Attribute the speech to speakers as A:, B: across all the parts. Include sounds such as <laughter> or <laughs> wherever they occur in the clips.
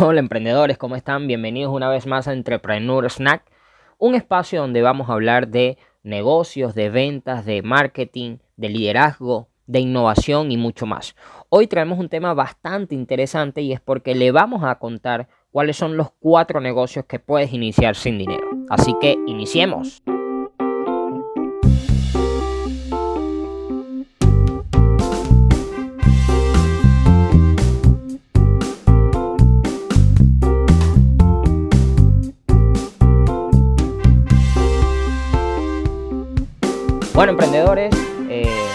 A: Hola emprendedores, ¿cómo están? Bienvenidos una vez más a Entrepreneur Snack, un espacio donde vamos a hablar de negocios, de ventas, de marketing, de liderazgo, de innovación y mucho más. Hoy traemos un tema bastante interesante y es porque le vamos a contar cuáles son los cuatro negocios que puedes iniciar sin dinero. Así que iniciemos. Bueno, emprendedores, eh,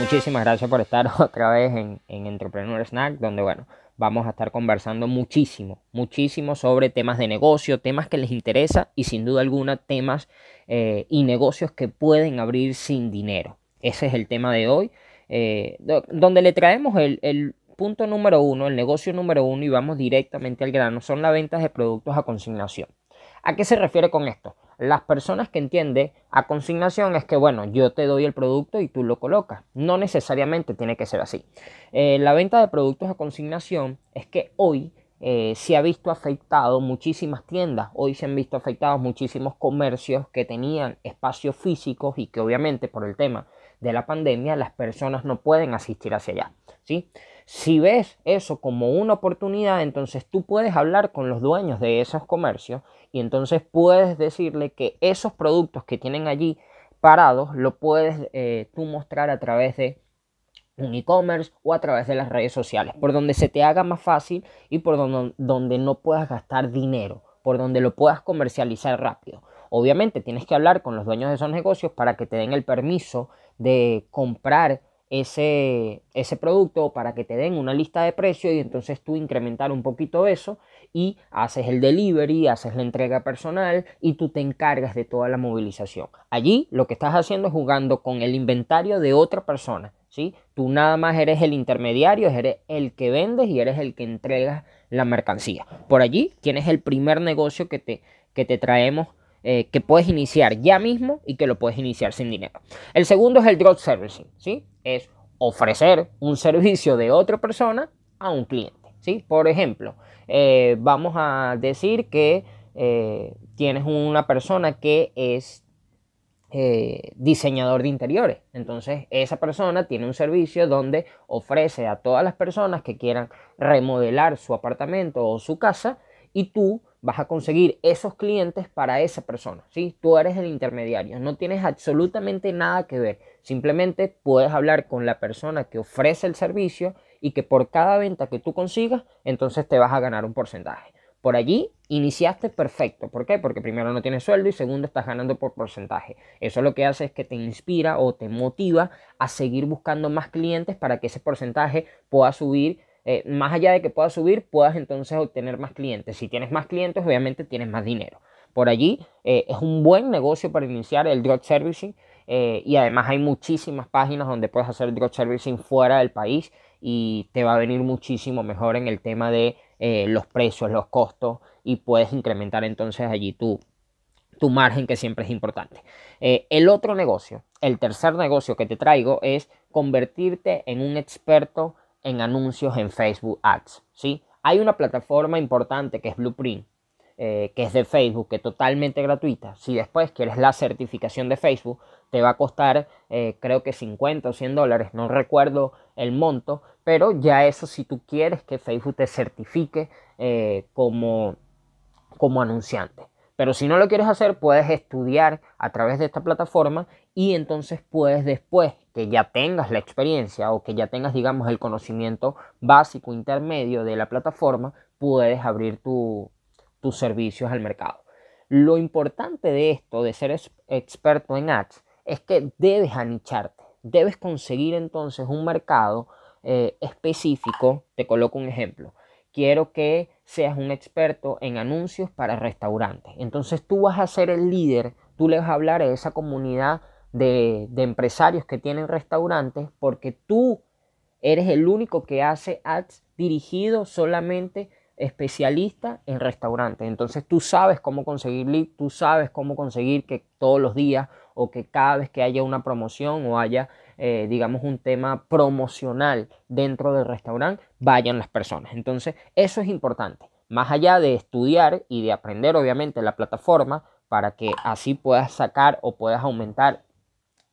A: muchísimas gracias por estar <laughs> otra vez en, Entrepreneur Snack, donde, bueno, vamos a estar conversando muchísimo, muchísimo sobre temas de negocio, temas que les interesa y sin duda alguna temas eh, y negocios que pueden abrir sin dinero. Ese es el tema de hoy, eh, donde le traemos el, el punto número uno, el negocio número uno y vamos directamente al grano, son las ventas de productos a consignación. ¿A qué se refiere con esto? Las personas que entienden a consignación es que, bueno, yo te doy el producto y tú lo colocas. No necesariamente tiene que ser así. Eh, la venta de productos a consignación es que hoy eh, se ha visto afectado muchísimas tiendas, hoy se han visto afectados muchísimos comercios que tenían espacios físicos y que obviamente por el tema de la pandemia las personas no pueden asistir hacia allá. ¿sí? Si ves eso como una oportunidad, entonces tú puedes hablar con los dueños de esos comercios y entonces puedes decirle que esos productos que tienen allí parados lo puedes eh, tú mostrar a través de un e-commerce o a través de las redes sociales, por donde se te haga más fácil y por donde, donde no puedas gastar dinero, por donde lo puedas comercializar rápido. Obviamente tienes que hablar con los dueños de esos negocios para que te den el permiso de comprar ese, ese producto para que te den una lista de precios y entonces tú incrementar un poquito eso y haces el delivery, haces la entrega personal y tú te encargas de toda la movilización. Allí lo que estás haciendo es jugando con el inventario de otra persona, ¿sí? Tú nada más eres el intermediario, eres el que vendes y eres el que entregas la mercancía. Por allí tienes el primer negocio que te, que te traemos eh, que puedes iniciar ya mismo y que lo puedes iniciar sin dinero. El segundo es el drop servicing, ¿sí? Es ofrecer un servicio de otra persona a un cliente, ¿sí? Por ejemplo, eh, vamos a decir que eh, tienes una persona que es diseñador de interiores. Entonces, esa persona tiene un servicio donde ofrece a todas las personas que quieran remodelar su apartamento o su casa y tú vas a conseguir esos clientes para esa persona, ¿sí? Tú eres el intermediario, no tienes absolutamente nada que ver, simplemente puedes hablar con la persona que ofrece el servicio y que por cada venta que tú consigas, entonces te vas a ganar un porcentaje. Por allí iniciaste perfecto. ¿Por qué? Porque primero no tienes sueldo y segundo estás ganando por porcentaje. Eso lo que hace es que te inspira o te motiva a seguir buscando más clientes para que ese porcentaje pueda subir eh, más allá de que puedas subir, puedas entonces obtener más clientes. Si tienes más clientes, obviamente tienes más dinero. Por allí eh, es un buen negocio para iniciar el drop servicing eh, y además hay muchísimas páginas donde puedes hacer drop servicing fuera del país y te va a venir muchísimo mejor en el tema de los precios, los costos y puedes incrementar entonces allí tu, tu margen que siempre es importante. el otro negocio, el tercer negocio que te traigo es convertirte en un experto en anuncios en Facebook Ads. ¿sí? Hay una plataforma importante que es Blueprint, eh, que es de Facebook, que es totalmente gratuita. Si después quieres la certificación de Facebook, te va a costar eh, creo que 50 o 100 dólares, no recuerdo el monto, pero ya eso si tú quieres que Facebook te certifique eh, como, como anunciante. Pero si no lo quieres hacer, puedes estudiar a través de esta plataforma y entonces puedes después que ya tengas la experiencia o que ya tengas, digamos, el conocimiento básico intermedio de la plataforma, puedes abrir tus servicios al mercado. Lo importante de esto, de ser experto en ads, es que debes anicharte, debes conseguir entonces un mercado eh, específico. Te coloco un ejemplo. Quiero que seas un experto en anuncios para restaurantes. Entonces tú vas a ser el líder, tú le vas a hablar a esa comunidad de, empresarios que tienen restaurantes porque tú eres el único que hace ads dirigido solamente especialista en restaurantes. Entonces tú sabes cómo conseguir lead, tú sabes cómo conseguir que todos los días o que cada vez que haya una promoción o haya, eh, digamos, un tema promocional dentro del restaurante, vayan las personas. Entonces eso es importante. más allá de estudiar y de aprender obviamente la plataforma para que así puedas sacar o puedas aumentar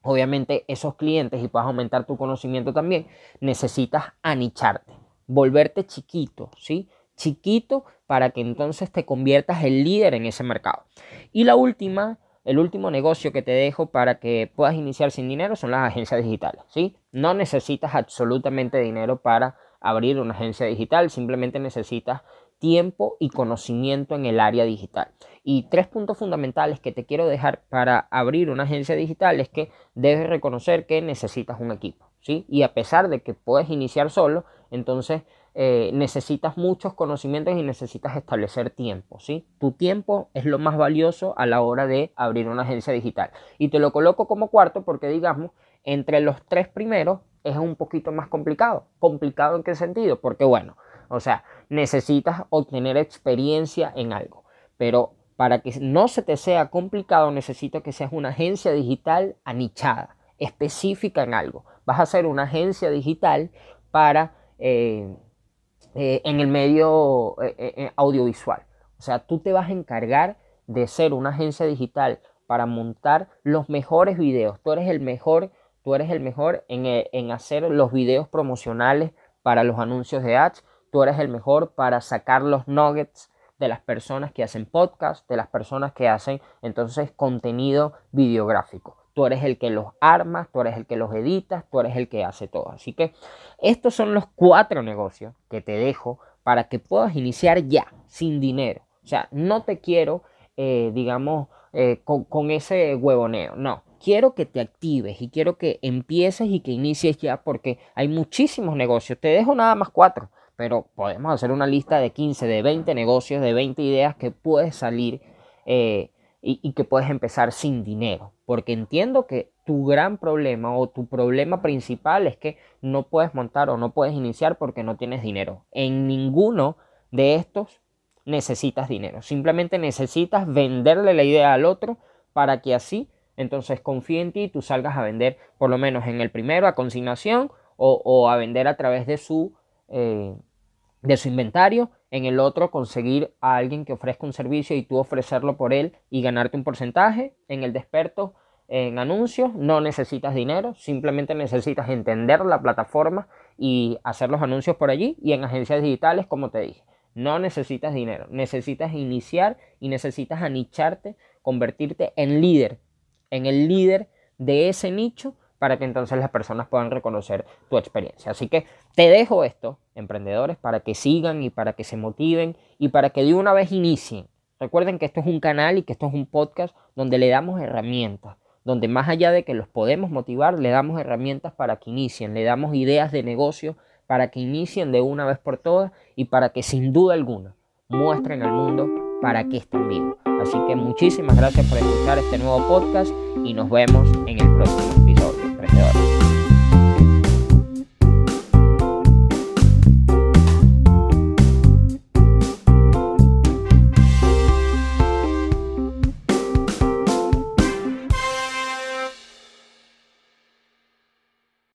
A: obviamente esos clientes y puedas aumentar tu conocimiento también, necesitas anicharte, volverte chiquito, ¿sí? Chiquito para que entonces te conviertas el líder en ese mercado. Y la última, el último negocio que te dejo para que puedas iniciar sin dinero son las agencias digitales, ¿sí? No necesitas absolutamente dinero para abrir una agencia digital, simplemente necesitas tiempo y conocimiento en el área digital. Y tres puntos fundamentales que te quiero dejar para abrir una agencia digital es que debes reconocer que necesitas un equipo, Y a pesar de que puedes iniciar solo, entonces eh, necesitas muchos conocimientos y necesitas establecer tiempo, ¿sí? Tu tiempo es lo más valioso a la hora de abrir una agencia digital. Y te lo coloco como cuarto porque, digamos, entre los tres primeros es un poquito más complicado. ¿Complicado en qué sentido? Porque, bueno, o sea, necesitas obtener experiencia en algo. Pero para que no se te sea complicado, necesito que seas una agencia digital anichada, específica en algo. Vas a ser una agencia digital para eh, eh, en el medio eh, audiovisual. O sea, tú te vas a encargar de ser una agencia digital para montar los mejores videos. Tú eres el mejor, tú eres el mejor en, en hacer los videos promocionales para los anuncios de ads tú eres el mejor para sacar los nuggets de las personas que hacen podcast, de las personas que hacen entonces contenido videográfico. Tú eres el que los armas, tú eres el que los editas, tú eres el que hace todo. Así que estos son los cuatro negocios que te dejo para que puedas iniciar ya, sin dinero. O sea, no te quiero, eh, digamos, eh, con, ese huevoneo. No, quiero que te actives y quiero que empieces y que inicies ya porque hay muchísimos negocios. Te dejo nada más cuatro pero podemos hacer una lista de 15, de 20 negocios, de 20 ideas que puedes salir eh, y, que puedes empezar sin dinero. Porque entiendo que tu gran problema o tu problema principal es que no puedes montar o no puedes iniciar porque no tienes dinero. En ninguno de estos necesitas dinero. Simplemente necesitas venderle la idea al otro para que así entonces confíe en ti y tú salgas a vender por lo menos en el primero a consignación o, a vender a través de su... Eh, de su inventario, en el otro conseguir a alguien que ofrezca un servicio y tú ofrecerlo por él y ganarte un porcentaje, en el de expertos en anuncios no necesitas dinero, simplemente necesitas entender la plataforma y hacer los anuncios por allí y en agencias digitales, como te dije, no necesitas dinero, necesitas iniciar y necesitas anicharte, convertirte en líder, en el líder de ese nicho para que entonces las personas puedan reconocer tu experiencia. Así que te dejo esto, emprendedores, para que sigan y para que se motiven y para que de una vez inicien. Recuerden que esto es un canal y que esto es un podcast donde le damos herramientas, donde más allá de que los podemos motivar, le damos herramientas para que inicien, le damos ideas de negocio para que inicien de una vez por todas y para que sin duda alguna muestren al mundo para qué están vivos. Así que muchísimas gracias por escuchar este nuevo podcast y nos vemos en el próximo episodio.